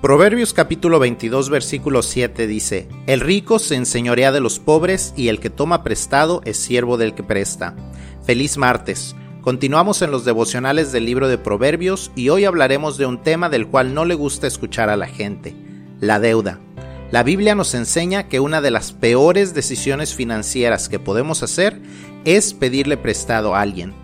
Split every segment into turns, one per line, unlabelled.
Proverbios capítulo 22 versículo 7 dice, El rico se enseñorea de los pobres y el que toma prestado es siervo del que presta. Feliz martes. Continuamos en los devocionales del libro de Proverbios y hoy hablaremos de un tema del cual no le gusta escuchar a la gente, la deuda. La Biblia nos enseña que una de las peores decisiones financieras que podemos hacer es pedirle prestado a alguien,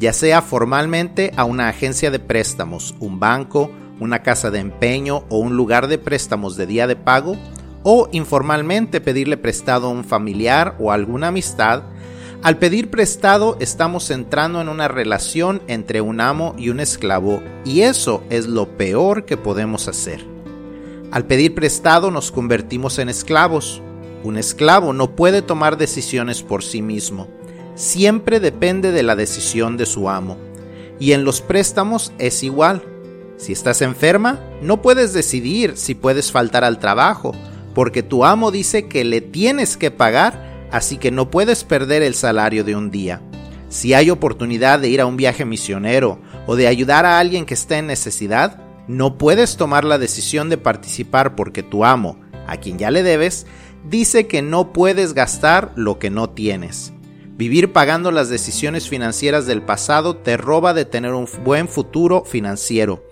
ya sea formalmente a una agencia de préstamos, un banco, una casa de empeño o un lugar de préstamos de día de pago, o informalmente pedirle prestado a un familiar o alguna amistad, al pedir prestado estamos entrando en una relación entre un amo y un esclavo y eso es lo peor que podemos hacer. Al pedir prestado nos convertimos en esclavos. Un esclavo no puede tomar decisiones por sí mismo. Siempre depende de la decisión de su amo. Y en los préstamos es igual. Si estás enferma, no puedes decidir si puedes faltar al trabajo, porque tu amo dice que le tienes que pagar, así que no puedes perder el salario de un día. Si hay oportunidad de ir a un viaje misionero o de ayudar a alguien que esté en necesidad, no puedes tomar la decisión de participar porque tu amo, a quien ya le debes, dice que no puedes gastar lo que no tienes. Vivir pagando las decisiones financieras del pasado te roba de tener un buen futuro financiero.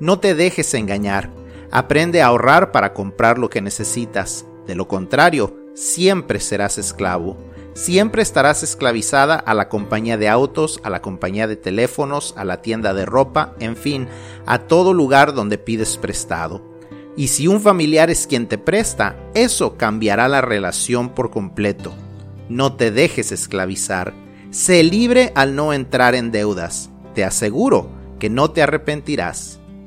No te dejes engañar. Aprende a ahorrar para comprar lo que necesitas. De lo contrario, siempre serás esclavo. Siempre estarás esclavizada a la compañía de autos, a la compañía de teléfonos, a la tienda de ropa, en fin, a todo lugar donde pides prestado. Y si un familiar es quien te presta, eso cambiará la relación por completo. No te dejes esclavizar. Sé libre al no entrar en deudas. Te aseguro que no te arrepentirás.